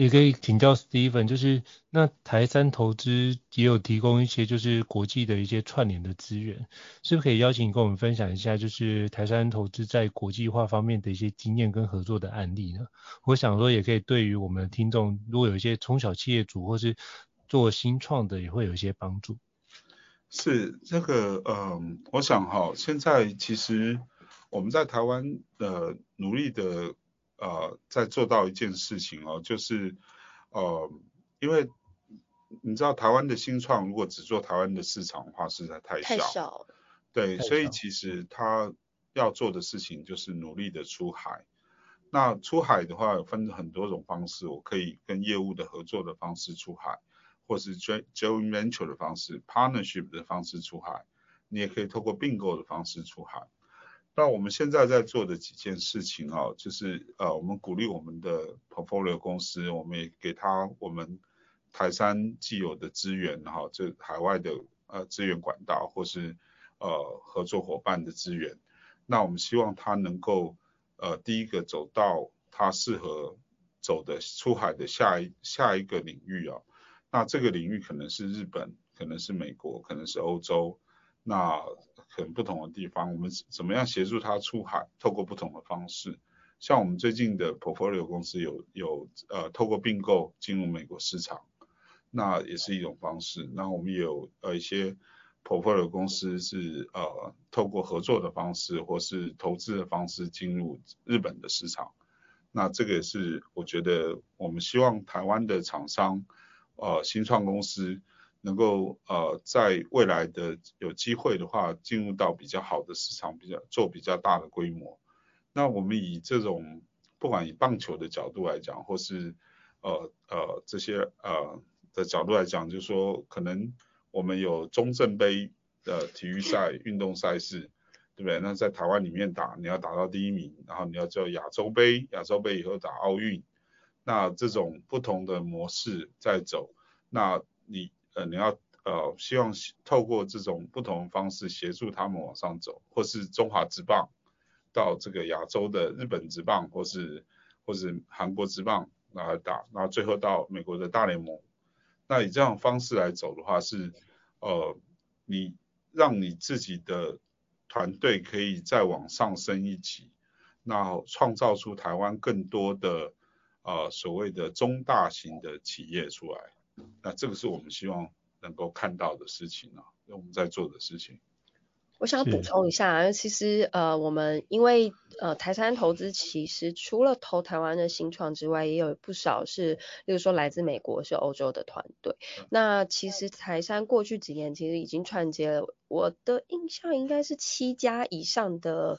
也可以请教 Steven，就是那台山投资也有提供一些就是国际的一些串联的资源，是不是可以邀请你跟我们分享一下，就是台山投资在国际化方面的一些经验跟合作的案例呢？我想说也可以对于我们的听众，如果有一些中小企业主或是做新创的，也会有一些帮助。是这个，嗯，我想哈，现在其实我们在台湾的努力的。呃，在做到一件事情哦，就是，呃，因为你知道台湾的新创如果只做台湾的市场的话，实在太小。太少。对，所以其实他要做的事情就是努力的出海。那出海的话，分很多种方式，我可以跟业务的合作的方式出海，或是 joint venture 的方式，partnership 的方式出海，你也可以透过并购的方式出海。那我们现在在做的几件事情啊，就是呃，我们鼓励我们的 portfolio 公司，我们也给他我们台山既有的资源哈，这海外的呃资源管道或是呃合作伙伴的资源。那我们希望他能够呃第一个走到他适合走的出海的下一下一个领域啊。那这个领域可能是日本，可能是美国，可能是欧洲。那很不同的地方，我们怎么样协助他出海？透过不同的方式，像我们最近的 portfolio 公司有有呃透过并购进入美国市场，那也是一种方式。那我们有呃一些 portfolio 公司是呃透过合作的方式或是投资的方式进入日本的市场。那这个也是我觉得我们希望台湾的厂商呃新创公司。能够呃在未来的有机会的话，进入到比较好的市场，比较做比较大的规模。那我们以这种不管以棒球的角度来讲，或是呃呃这些呃的角度来讲，就是说可能我们有中正杯的体育赛运动赛事，对不对？那在台湾里面打，你要打到第一名，然后你要叫亚洲杯，亚洲杯以后打奥运，那这种不同的模式在走，那你。呃，你要呃，希望透过这种不同方式协助他们往上走，或是中华职棒到这个亚洲的日本职棒，或是或是韩国职棒来打，然后最后到美国的大联盟。那以这样方式来走的话，是呃，你让你自己的团队可以再往上升一级，那创造出台湾更多的呃所谓的中大型的企业出来。那这个是我们希望能够看到的事情啊，我们在做的事情。我想补充一下，其实呃，我们因为呃台山投资其实除了投台湾的新创之外，也有不少是，例如说来自美国、是欧洲的团队。嗯、那其实台山过去几年其实已经串接了，我的印象应该是七家以上的。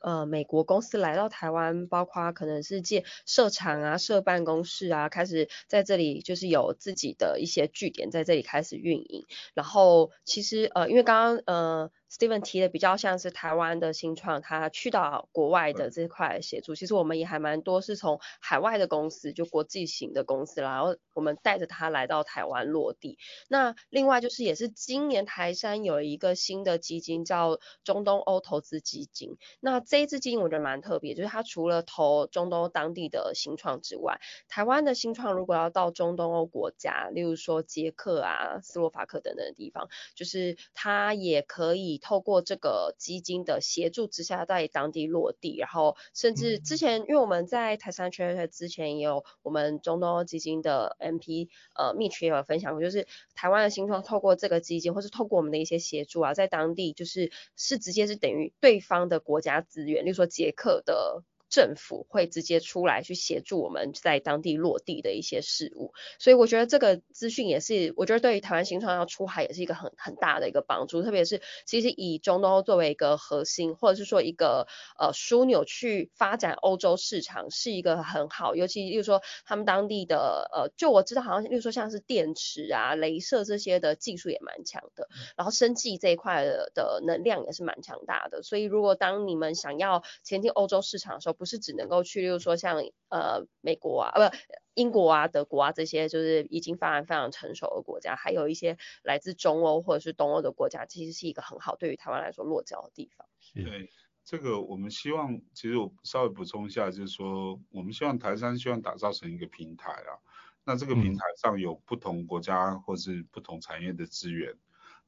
呃，美国公司来到台湾，包括可能是借设厂啊、设办公室啊，开始在这里就是有自己的一些据点在这里开始运营。然后其实呃，因为刚刚呃。Steven 提的比较像是台湾的新创，他去到国外的这块协助，其实我们也还蛮多是从海外的公司，就国际型的公司，然后我们带着他来到台湾落地。那另外就是也是今年台山有一个新的基金叫中东欧投资基金，那这一支基金我觉得蛮特别，就是它除了投中东欧当地的新创之外，台湾的新创如果要到中东欧国家，例如说捷克啊、斯洛伐克等等的地方，就是它也可以。透过这个基金的协助之下，在当地落地，然后甚至之前，因为我们在台商圈之前也有我们中东基金的 MP 呃 Mitch 也有分享过，就是台湾的新创透过这个基金，或是透过我们的一些协助啊，在当地就是是直接是等于对方的国家资源，例如说捷克的政府会直接出来去协助我们在当地落地的一些事务，所以我觉得这个资讯也是，我觉得对于台湾新创要出海也是一个很很大的一个帮助，特别是其实以中东作为一个核心，或者是说一个呃枢纽去发展欧洲市场是一个很好，尤其例如说他们当地的呃，就我知道好像例如说像是电池啊、镭射这些的技术也蛮强的，然后生技这一块的的能量也是蛮强大的，所以如果当你们想要前进欧洲市场的时候，不是只能够去，例如说像呃美国啊，不英国啊、德国啊这些，就是已经发展非常成熟的国家，还有一些来自中欧或者是东欧的国家，其实是一个很好对于台湾来说落脚的地方。对，这个我们希望，其实我稍微补充一下，就是说我们希望台山希望打造成一个平台啊，那这个平台上有不同国家或是不同产业的资源，嗯、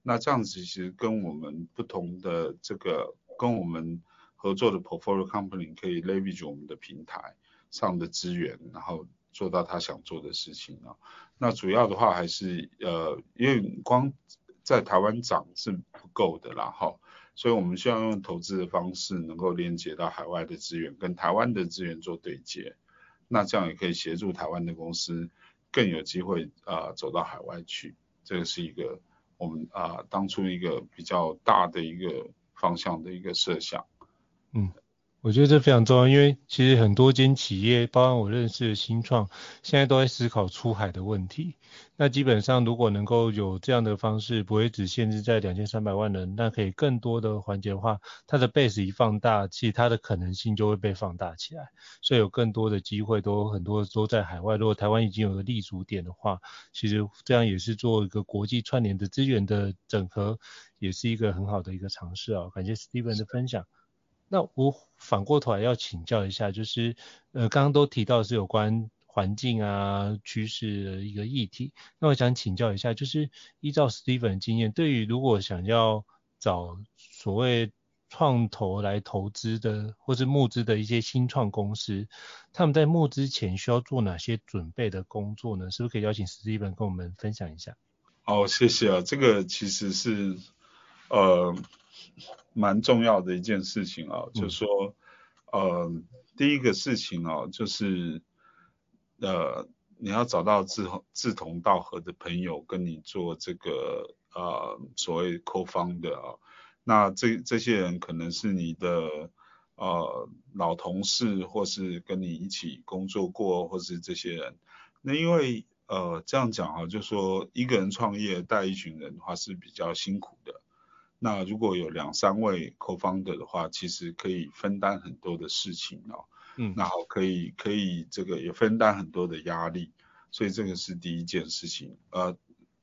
那这样子其实跟我们不同的这个跟我们。合作的 portfolio company 可以 leverage 我们的平台上的资源，然后做到他想做的事情啊。那主要的话还是呃，因为光在台湾涨是不够的啦哈，所以我们需要用投资的方式能够连接到海外的资源，跟台湾的资源做对接。那这样也可以协助台湾的公司更有机会啊、走到海外去。这个是一个我们啊、当初一个比较大的一个方向的一个设想。嗯，我觉得这非常重要，因为其实很多间企业，包括我认识的新创，现在都在思考出海的问题。那基本上如果能够有这样的方式，不会只限制在两千三百万人，那可以更多的环节的话，它的 base 一放大，其实它的可能性就会被放大起来。所以有更多的机会都很多都在海外。如果台湾已经有个立足点的话，其实这样也是做一个国际串联的资源的整合，也是一个很好的一个尝试啊。感谢 Steven 的分享。那我反过头来要请教一下，就是呃刚刚都提到是有关环境啊趋势的一个议题，那我想请教一下，就是依照 Steven 的经验，对于如果想要找所谓创投来投资的或是募资的一些新创公司，他们在募资前需要做哪些准备的工作呢？是不是可以邀请 Steven 跟我们分享一下？哦，谢谢啊，这个其实是呃。蛮重要的一件事情啊，嗯、就是说，呃，第一个事情啊，就是，呃，你要找到志志同道合的朋友跟你做这个呃所谓 co-founder 啊，那这这些人可能是你的呃老同事，或是跟你一起工作过，或是这些人。那因为呃这样讲啊，就是说一个人创业带一群人的话是比较辛苦的。那如果有两三位 co-founder 的话，其实可以分担很多的事情哦。嗯，那好可以可以这个也分担很多的压力，所以这个是第一件事情。呃，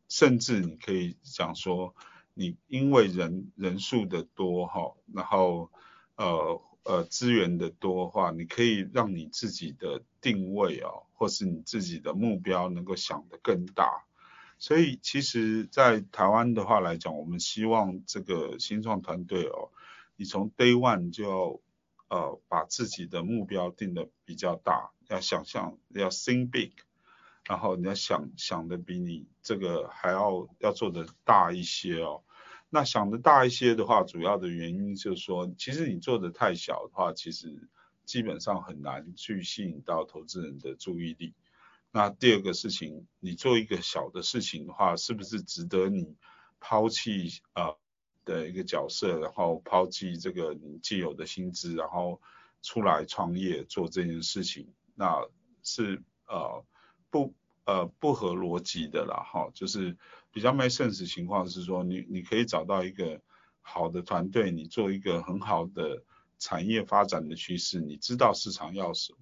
甚至你可以讲说，你因为人人数的多哈，然后呃呃资源的多的话，你可以让你自己的定位哦，或是你自己的目标能够想得更大。所以其实，在台湾的话来讲，我们希望这个新创团队哦，你从 day one 就要呃把自己的目标定得比较大，要想象要 think big，然后你要想想的比你这个还要要做的大一些哦。那想的大一些的话，主要的原因就是说，其实你做的太小的话，其实基本上很难去吸引到投资人的注意力。那第二个事情，你做一个小的事情的话，是不是值得你抛弃啊的一个角色，然后抛弃这个你既有的薪资，然后出来创业做这件事情，那是呃不呃不合逻辑的啦哈，就是比较 make sense 情况是说，你你可以找到一个好的团队，你做一个很好的产业发展的趋势，你知道市场要什么。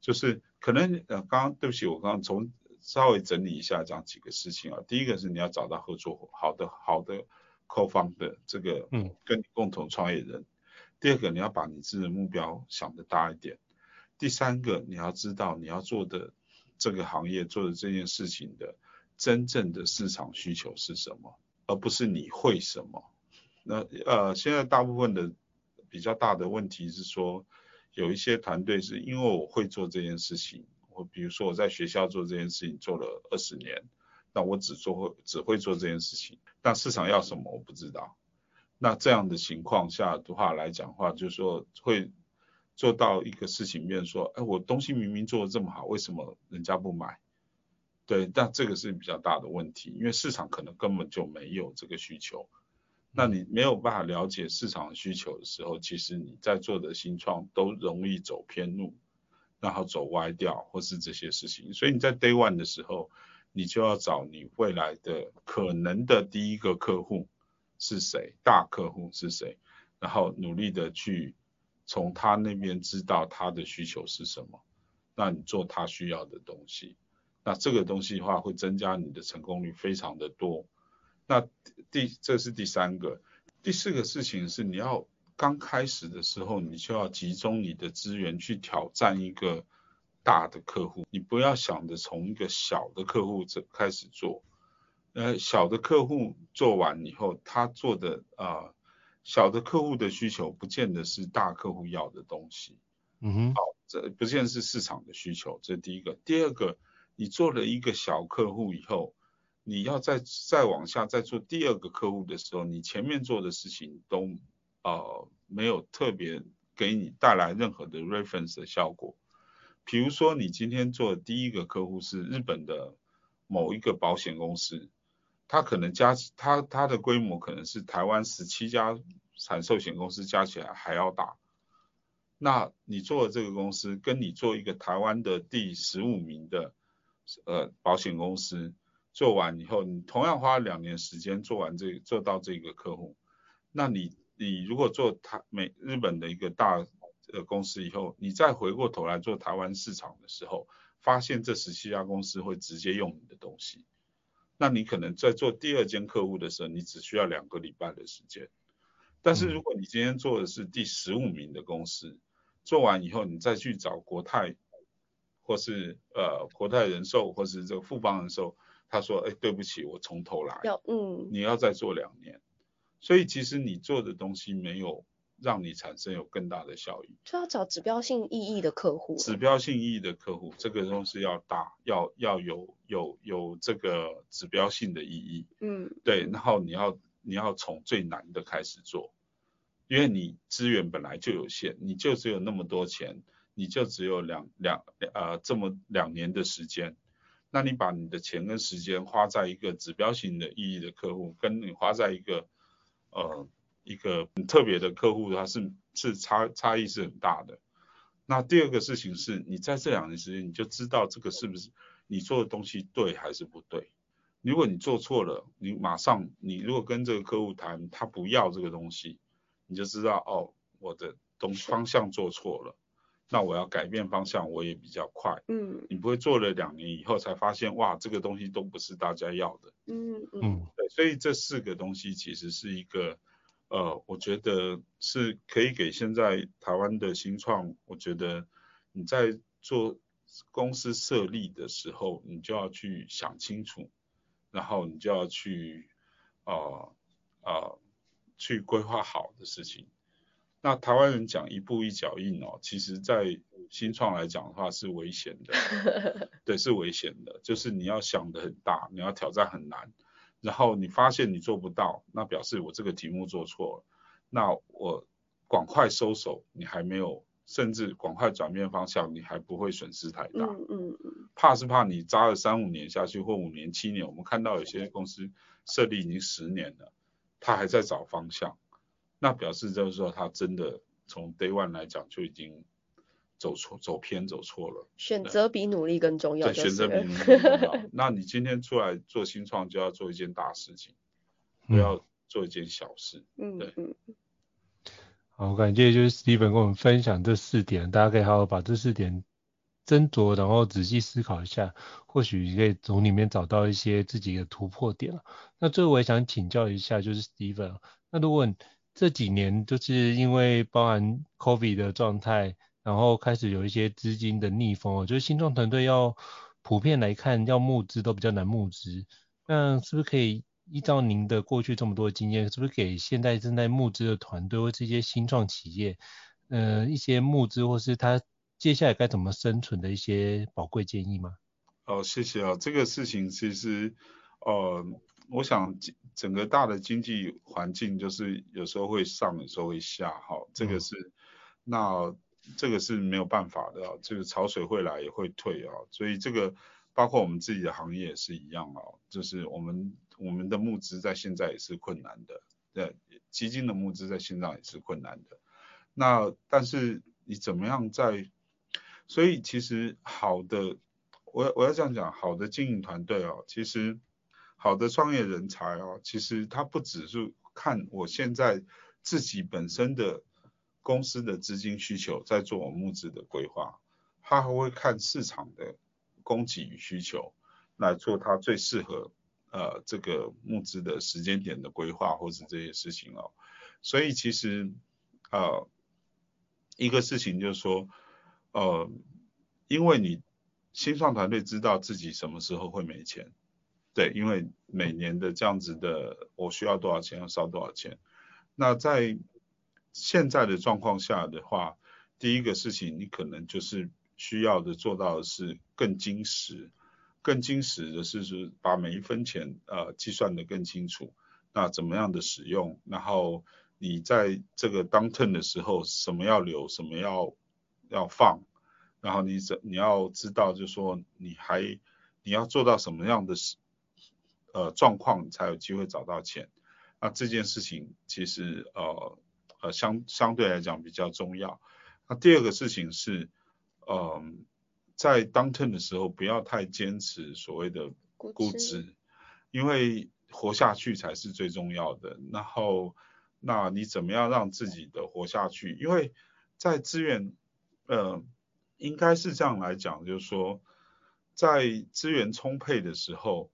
就是可能呃，刚刚对不起，我刚刚从稍微整理一下讲几个事情啊。第一个是你要找到合作好的好的 co-founder 这个，嗯，跟你共同创业人。嗯、第二个你要把你自己的目标想得大一点。第三个你要知道你要做的这个行业做的这件事情的真正的市场需求是什么，而不是你会什么。那呃，现在大部分的比较大的问题是说。有一些团队是因为我会做这件事情，我比如说我在学校做这件事情做了二十年，那我只做会只会做这件事情，但市场要什么我不知道。那这样的情况下的话来讲的话，就是说会做到一个事情，变说，哎，我东西明明做得这么好，为什么人家不买？对，但这个是比较大的问题，因为市场可能根本就没有这个需求。那你没有办法了解市场需求的时候，其实你在做的新创都容易走偏路，然后走歪掉，或是这些事情。所以你在 day one 的时候，你就要找你未来的可能的第一个客户是谁，大客户是谁，然后努力的去从他那边知道他的需求是什么，那你做他需要的东西，那这个东西的话会增加你的成功率非常的多。那第这是第三个，第四个事情是你要刚开始的时候，你就要集中你的资源去挑战一个大的客户，你不要想着从一个小的客户这开始做，呃，小的客户做完以后，他做的啊、呃，小的客户的需求不见得是大客户要的东西，嗯哼，好，这不见得是市场的需求，这是第一个，第二个，你做了一个小客户以后。你要再再往下再做第二个客户的时候，你前面做的事情都呃没有特别给你带来任何的 reference 的效果。比如说你今天做的第一个客户是日本的某一个保险公司，它可能加它它的规模可能是台湾十七家产寿险公司加起来还要大。那你做的这个公司跟你做一个台湾的第十五名的呃保险公司。做完以后，你同样花两年时间做完这做到这个客户，那你你如果做台美日本的一个大呃公司以后，你再回过头来做台湾市场的时候，发现这十七家公司会直接用你的东西，那你可能在做第二间客户的时候，你只需要两个礼拜的时间。但是如果你今天做的是第十五名的公司，做完以后，你再去找国泰或是呃国泰人寿或是这个富邦人寿。他说：“哎，对不起，我从头来。要嗯，你要再做两年，所以其实你做的东西没有让你产生有更大的效益。就要找指标性意义的客户。指标性意义的客户，这个东西要大，要要有有有这个指标性的意义。嗯，对。然后你要你要从最难的开始做，因为你资源本来就有限，你就只有那么多钱，你就只有两两呃这么两年的时间。”那你把你的钱跟时间花在一个指标型的意义的客户，跟你花在一个呃一个很特别的客户，它是是差差异是很大的。那第二个事情是你在这两年时间，你就知道这个是不是你做的东西对还是不对。如果你做错了，你马上你如果跟这个客户谈，他不要这个东西，你就知道哦，我的东方向做错了。那我要改变方向，我也比较快。嗯，你不会做了两年以后才发现，哇，这个东西都不是大家要的。嗯嗯，对，所以这四个东西其实是一个，呃，我觉得是可以给现在台湾的新创，我觉得你在做公司设立的时候，你就要去想清楚，然后你就要去，呃呃，去规划好的事情。那台湾人讲一步一脚印哦，其实在新创来讲的话是危险的，对，是危险的，就是你要想的很大，你要挑战很难，然后你发现你做不到，那表示我这个题目做错了，那我赶快收手，你还没有，甚至赶快转变方向，你还不会损失太大。嗯嗯嗯。怕是怕你扎了三五年下去，或五年七年，我们看到有些公司设立已经十年了，他还在找方向。那表示就是说，他真的从 day one 来讲就已经走错、走偏、走错了。选择比努力更重要。对，选择比努力更重要。那你今天出来做新创，就要做一件大事情，不要做一件小事。嗯，对。嗯。好，感谢就是 Steven 跟我们分享这四点，大家可以好好把这四点斟酌，然后仔细思考一下，或许可以从里面找到一些自己的突破点。那最后我也想请教一下，就是 Steven，那如果这几年就是因为包含 COVID 的状态，然后开始有一些资金的逆风，就是新创团队要普遍来看要募资都比较难募资。那是不是可以依照您的过去这么多经验，是不是给现在正在募资的团队或这些新创企业，呃，一些募资或是他接下来该怎么生存的一些宝贵建议吗？哦，谢谢啊，这个事情其实，呃。我想整个大的经济环境就是有时候会上，有时候会下，哈，这个是，那这个是没有办法的啊，这个潮水会来也会退啊，所以这个包括我们自己的行业也是一样啊，就是我们我们的募资在现在也是困难的，对，基金的募资在现在也是困难的。那但是你怎么样在，所以其实好的，我我要这样讲，好的经营团队哦，其实好的创业人才哦，其实他不只是看我现在自己本身的公司的资金需求在做我募资的规划，他还会看市场的供给与需求来做他最适合呃这个募资的时间点的规划或者这些事情哦，所以其实呃。一个事情就是说，呃，因为你新创团队知道自己什么时候会没钱，对，因为每年的这样子的，我需要多少钱，要烧多少钱。那在现在的状况下的话，第一个事情你可能就是需要的做到的是更精实，更精实的是是把每一分钱呃计算得更清楚，那怎么样的使用，然后。你在这个当 turn 的时候，什么要留，什么要要放，然后你怎你要知道，就是说你还你要做到什么样的呃状况，你才有机会找到钱。那这件事情其实呃呃相相对来讲比较重要。那第二个事情是，嗯、呃，在 downturn 的时候不要太坚持所谓的估值，因为活下去才是最重要的。然后。那你怎么样让自己的活下去？因为在资源，呃，应该是这样来讲，就是说，在资源充沛的时候，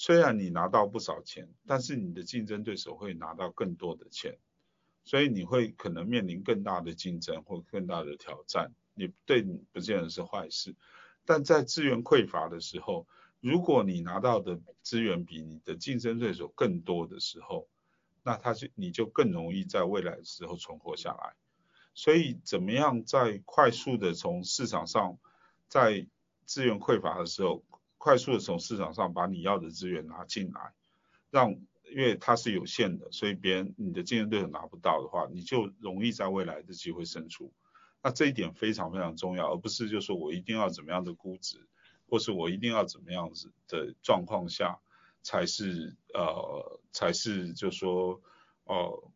虽然你拿到不少钱，但是你的竞争对手会拿到更多的钱，所以你会可能面临更大的竞争或更大的挑战。你对你不见得是坏事，但在资源匮乏的时候，如果你拿到的资源比你的竞争对手更多的时候，那他就你就更容易在未来的时候存活下来，所以怎么样在快速的从市场上，在资源匮乏的时候，快速的从市场上把你要的资源拿进来，让因为它是有限的，所以别人你的竞争对手拿不到的话，你就容易在未来的机会胜出。那这一点非常非常重要，而不是就是说我一定要怎么样的估值，或是我一定要怎么样子的状况下。才是呃，才是就说，哦、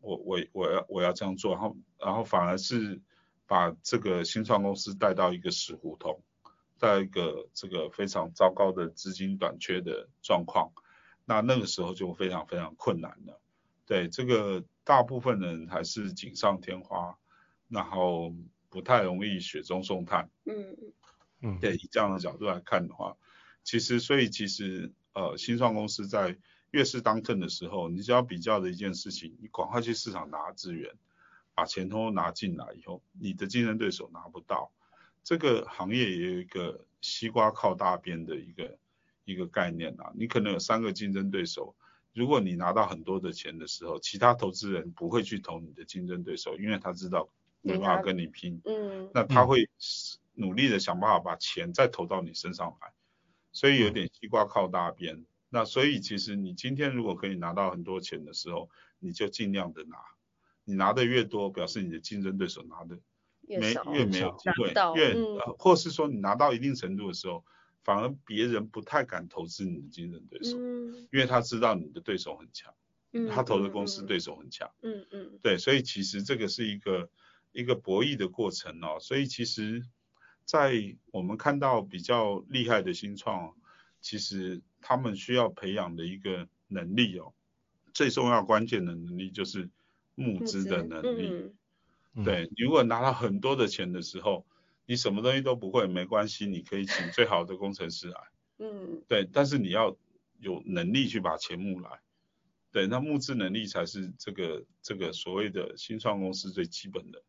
我我我要我要这样做，然后然后反而是把这个新创公司带到一个死胡同，带一个这个非常糟糕的资金短缺的状况，那那个时候就非常非常困难了。对，这个大部分人还是锦上添花，然后不太容易雪中送炭。嗯嗯，对，以这样的角度来看的话，其实所以其实。呃，新创公司在越是 downturn 的时候，你只要比较的一件事情，你赶快去市场拿资源，把钱通通拿进来以后，你的竞争对手拿不到。这个行业也有一个西瓜靠大边的一个一个概念啊，你可能有三个竞争对手，如果你拿到很多的钱的时候，其他投资人不会去投你的竞争对手，因为他知道没办法跟你拼，嗯，那他会努力的想办法把钱再投到你身上来。所以有点西瓜靠大边，嗯，那所以其实你今天如果可以拿到很多钱的时候，你就尽量的拿，你拿的越多，表示你的竞争对手拿的没越，没有机会，越、嗯、或是说你拿到一定程度的时候，反而别人不太敢投资你的竞争对手，嗯，因为他知道你的对手很强，嗯，他投的公司对手很强，嗯嗯，对，所以其实这个是一个一个博弈的过程哦，所以其实。在我们看到比较厉害的新创，其实他们需要培养的一个能力哦，最重要关键的能力就是募资的能力。嗯、对，如果拿到很多的钱的时候，你什么东西都不会没关系，你可以请最好的工程师来。嗯。对，但是你要有能力去把钱募来。对，那募资能力才是这个这个所谓的新创公司最基本的。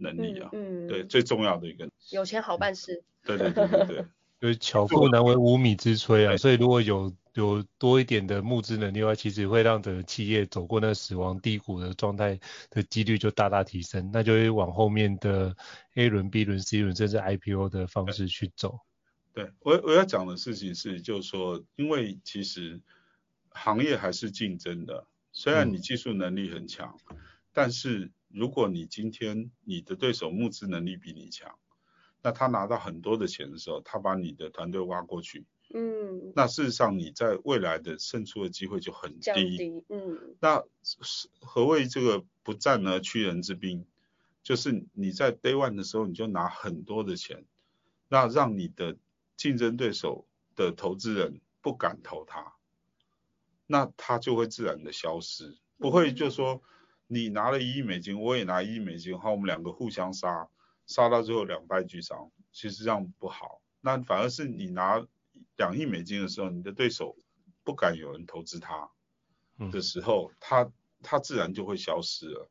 能力啊，嗯，对，最重要的一个，有钱好办事，对对对对对，就是巧妇难为无米之炊啊，所以如果有有多一点的募资能力的话，其实会让整个企业走过那个死亡低谷的状态的几率就大大提升，那就会往后面的 A 轮、B 轮、C 轮甚至 IPO 的方式去走。对，我我要讲的事情是，就是说，因为其实行业还是竞争的，虽然你技术能力很强，嗯，但是。如果你今天你的对手募资能力比你强，那他拿到很多的钱的时候，他把你的团队挖过去，嗯，那事实上你在未来的胜出的机会就很低。低，嗯，那何谓这个不战而屈人之兵？就是你在 day one 的时候你就拿很多的钱，那让你的竞争对手的投资人不敢投他，那他就会自然的消失，不会就说你拿了一亿美金，我也拿一亿美金，好，我们两个互相杀，杀到最后两败俱伤，其实这样不好。那反而是你拿两亿美金的时候，你的对手不敢有人投资它的时候，它它自然就会消失了。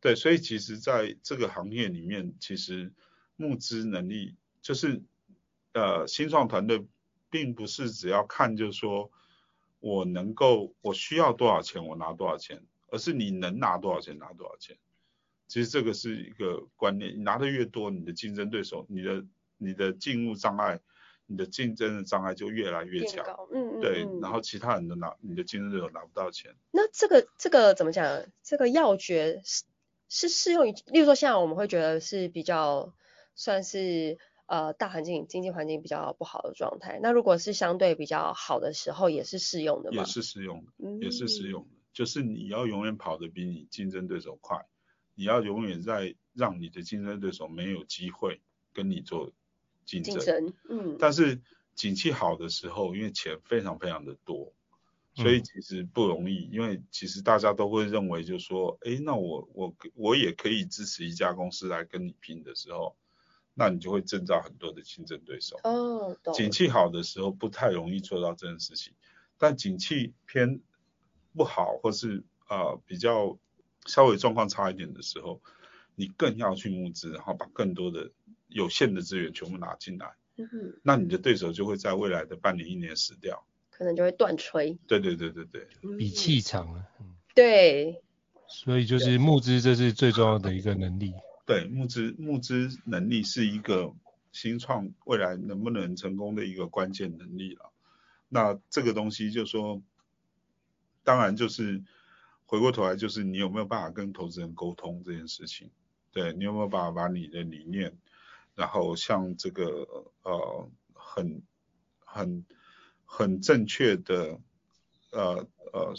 对，所以其实在这个行业里面，其实募资能力就是呃新创团队并不是只要看就是说我能够我需要多少钱我拿多少钱，而是你能拿多少钱拿多少钱。其实这个是一个观念，你拿的越多，你的竞争对手，你的你的进入障碍，你的竞争的障碍就越来越强。嗯嗯。对，然后其他人都拿你的竞争对手拿不到钱。那这个这个怎么讲？这个要诀是。是适用于，例如说，现在我们会觉得是比较算是呃大环境经济环境比较不好的状态。那如果是相对比较好的时候，也是适用的吗？也是适用的，也是适用的。嗯、就是你要永远跑得比你竞争对手快，你要永远在让你的竞争对手没有机会跟你做竞争。竞争，嗯。但是景气好的时候，因为钱非常非常的多。所以其实不容易，因为其实大家都会认为，就是说，哎，那我我我也可以支持一家公司来跟你拼的时候，那你就会制造很多的竞争对手。哦，懂。景气好的时候不太容易做到这件事情，但景气偏不好或是呃比较稍微状况差一点的时候，你更要去募资，然后把更多的有限的资源全部拿进来。嗯。那你的对手就会在未来的半年一年死掉。可能就会断炊。对对对对对，比气场了。对。所以就是募资，这是最重要的一个能力。对，募资募资能力是一个新创未来能不能成功的一个关键能力了。那这个东西就是说，当然就是回过头来就是你有没有办法跟投资人沟通这件事情？对，你有没有办法把你的理念，然后像这个呃很很。很正确的，呃呃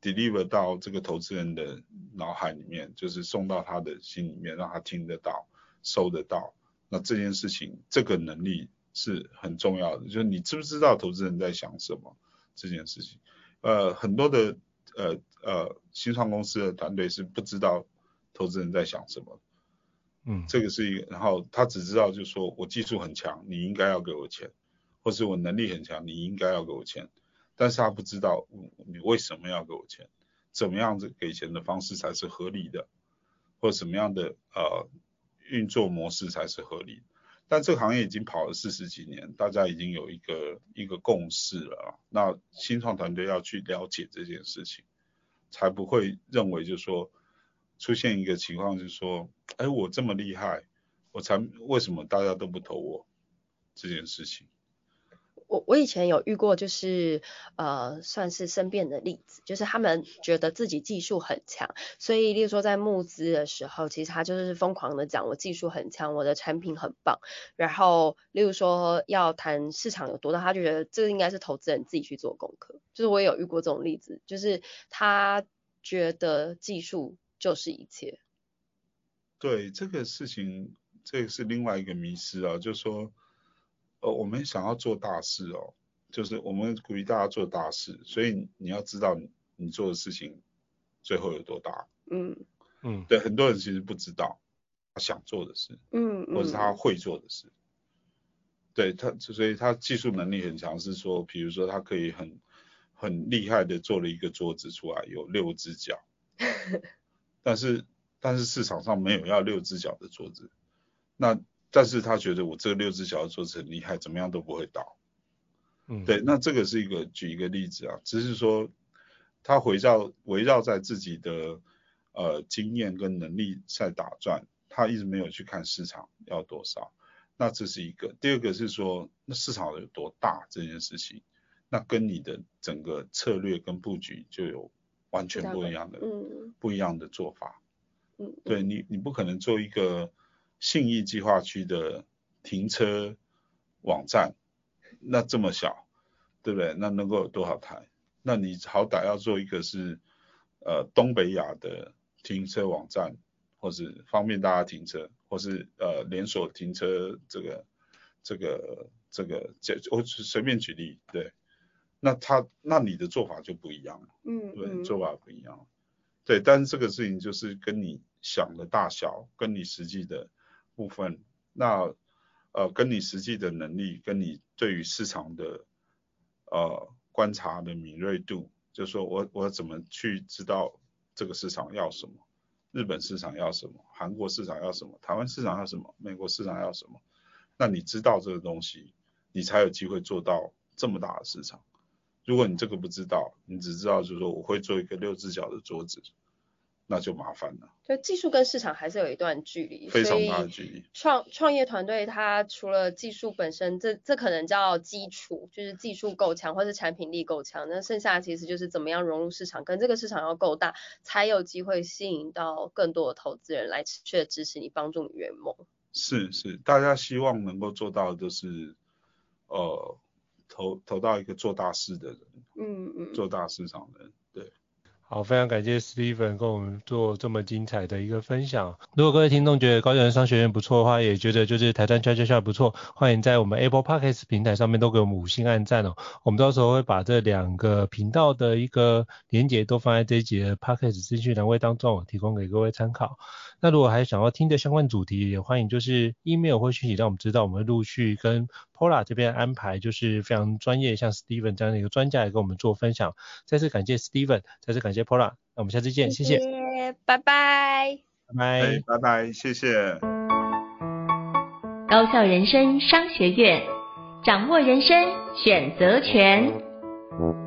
，deliver 到这个投资人的脑海里面，就是送到他的心里面，让他听得到、收得到。那这件事情，这个能力是很重要的。就是你知不知道投资人在想什么这件事情？呃，很多的呃呃新创公司的团队是不知道投资人在想什么。嗯，这个是一个，然后他只知道就是说我技术很强，你应该要给我钱。或是我能力很强，你应该要给我钱，但是他不知道你为什么要给我钱，怎么样子给钱的方式才是合理的，或什么样的呃运作模式才是合理。但这个行业已经跑了四十几年，大家已经有一个一个共识了。那新创团队要去了解这件事情，才不会认为就是说出现一个情况就是说，哎，我这么厉害，我才为什么大家都不投我？这件事情。我我以前有遇过，就是呃，算是身边的例子，就是他们觉得自己技术很强，所以例如说在募资的时候，其实他就是疯狂的讲我技术很强，我的产品很棒，然后例如说要谈市场有多大，他就觉得这个应该是投资人自己去做功课，就是我也有遇过这种例子，就是他觉得技术就是一切。对，这个事情，这个是另外一个迷失啊，就是说。呃，我们想要做大事哦，就是我们鼓励大家做大事，所以你要知道你你做的事情最后有多大。嗯嗯，对，很多人其实不知道他想做的事，嗯，或者是他会做的事。嗯、对他，所以他技术能力很强，是说，比如说他可以很很厉害的做了一个桌子出来，有六只脚，但是但是市场上没有要六只脚的桌子，那。但是他觉得我这个六只脚的桌子很厉害，怎么样都不会倒。嗯，对，那这个是一个举一个例子啊，只是说他围绕围绕在自己的呃经验跟能力在打转，他一直没有去看市场要多少。那这是一个，第二个是说那市场有多大这件事情，那跟你的整个策略跟布局就有完全不一样的，嗯，不一样的做法。嗯，对你，你不可能做一个信义计划区的停车网站，那这么小，对不对？那能够有多少台？那你好歹要做一个是呃东北亚的停车网站，或是方便大家停车，或是呃连锁停车这个这个这个这我随便举例，对。那他那你的做法就不一样了，嗯，对，做法不一样，对，但是这个事情就是跟你想的大小，跟你实际的部分，那呃跟你实际的能力，跟你对于市场的呃观察的敏锐度，就是说我我怎么去知道这个市场要什么，日本市场要什么，韩国市场要什么，台湾市场要什么，美国市场要什么，那你知道这个东西，你才有机会做到这么大的市场。如果你这个不知道，你只知道就是说我会做一个六只脚的桌子，那就麻烦了。就技术跟市场还是有一段距离，非常大的距离。创创业团队它除了技术本身，这这可能叫基础，就是技术够强或是产品力够强，那剩下其实就是怎么样融入市场，跟这个市场要够大，才有机会吸引到更多的投资人来持续的支持你，帮助你圆梦。是是，大家希望能够做到的都是，呃。投投到一个做大事的人，嗯嗯，做大市场的人，对。好，非常感谢 Steven 跟我们做这么精彩的一个分享。如果各位听众觉得高教人商学院不错的话，也觉得就是台杉 Chat Chat Chat 不错，欢迎在我们 Apple Podcast 平台上面都给我们五星按赞哦。我们到时候会把这两个频道的一个连结都放在这一集的 Podcast 资讯栏位当中，提供给各位参考。那如果还想要听的相关主题，也欢迎就是 email 或讯息让我们知道，我们会陆续跟 Pola 这边安排，就是非常专业，像 Steven 这样的一个专家来跟我们做分享。再次感谢 Steven，再次感谢。Pola，那我们下次见，谢谢，谢谢，拜拜，拜拜，拜拜，谢谢。高校人生商学院，掌握人生选择权。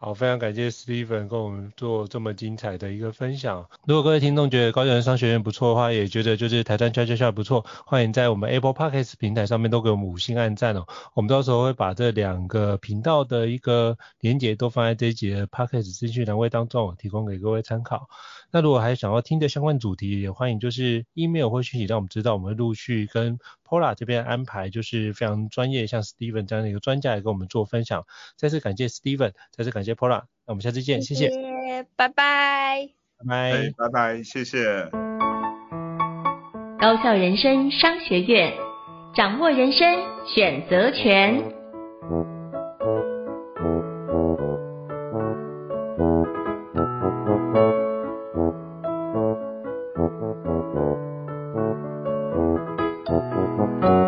好，非常感谢 Steven 跟我们做这么精彩的一个分享。如果各位听众觉得高教人商学院不错的话，也觉得就是台山专修校不错，欢迎在我们 Apple Podcast 平台上面都给我们五星按赞哦。我们到时候会把这两个频道的一个连接都放在这一集的 Podcast 资讯栏位当中，提供给各位参考。那如果还想要听的相关主题，也欢迎就是 email 或讯息让我们知道，我们会陆续跟 Paula 这边安排，就是非常专业，像 Steven 这样的一个专家来跟我们做分享。再次感谢 Steven，再次感谢 Paula，那我们下次见，谢谢，谢谢拜拜，拜拜，拜拜，谢谢。高校人生商学院，掌握人生选择权。Música